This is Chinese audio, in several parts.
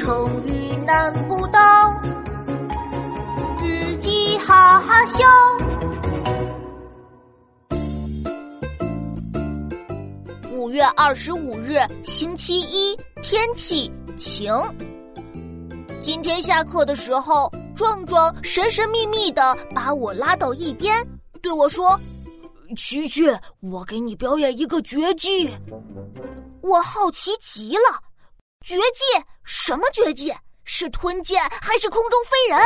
成语难不倒，自己哈哈笑。五月二十五日，星期一，天气晴。今天下课的时候，壮壮神神秘秘的把我拉到一边，对我说：“琪琪，我给你表演一个绝技。”我好奇极了，绝技？什么绝技？是吞剑还是空中飞人？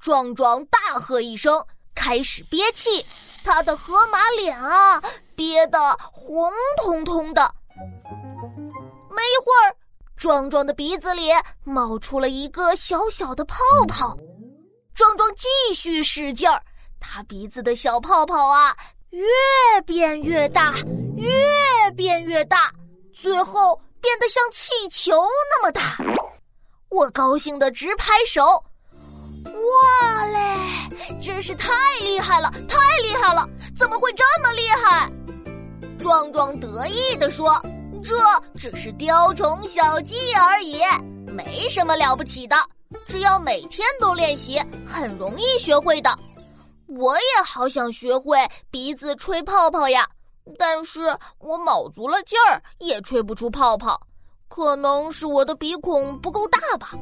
壮壮大喝一声，开始憋气，他的河马脸啊，憋得红彤彤的。没一会儿。壮壮的鼻子里冒出了一个小小的泡泡，壮壮继续使劲儿，他鼻子的小泡泡啊，越变越大，越变越大，最后变得像气球那么大。我高兴的直拍手，哇嘞，真是太厉害了，太厉害了！怎么会这么厉害？壮壮得意的说。这只是雕虫小技而已，没什么了不起的。只要每天都练习，很容易学会的。我也好想学会鼻子吹泡泡呀，但是我卯足了劲儿也吹不出泡泡，可能是我的鼻孔不够大吧。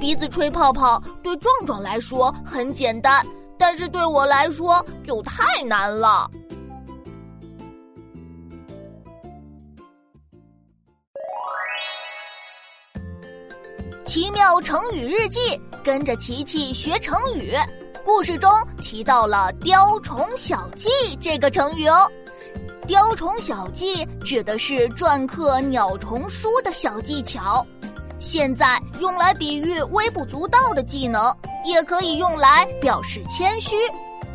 鼻子吹泡泡对壮壮来说很简单，但是对我来说就太难了。奇妙成语日记，跟着琪琪学成语。故事中提到了“雕虫小技”这个成语哦。雕虫小技指的是篆刻鸟虫书的小技巧，现在用来比喻微不足道的技能，也可以用来表示谦虚。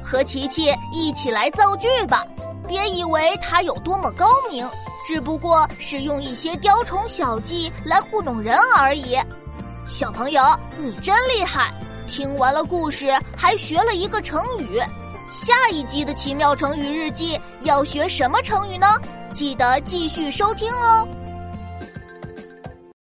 和琪琪一起来造句吧，别以为他有多么高明，只不过是用一些雕虫小技来糊弄人而已。小朋友，你真厉害！听完了故事，还学了一个成语。下一集的奇妙成语日记要学什么成语呢？记得继续收听哦。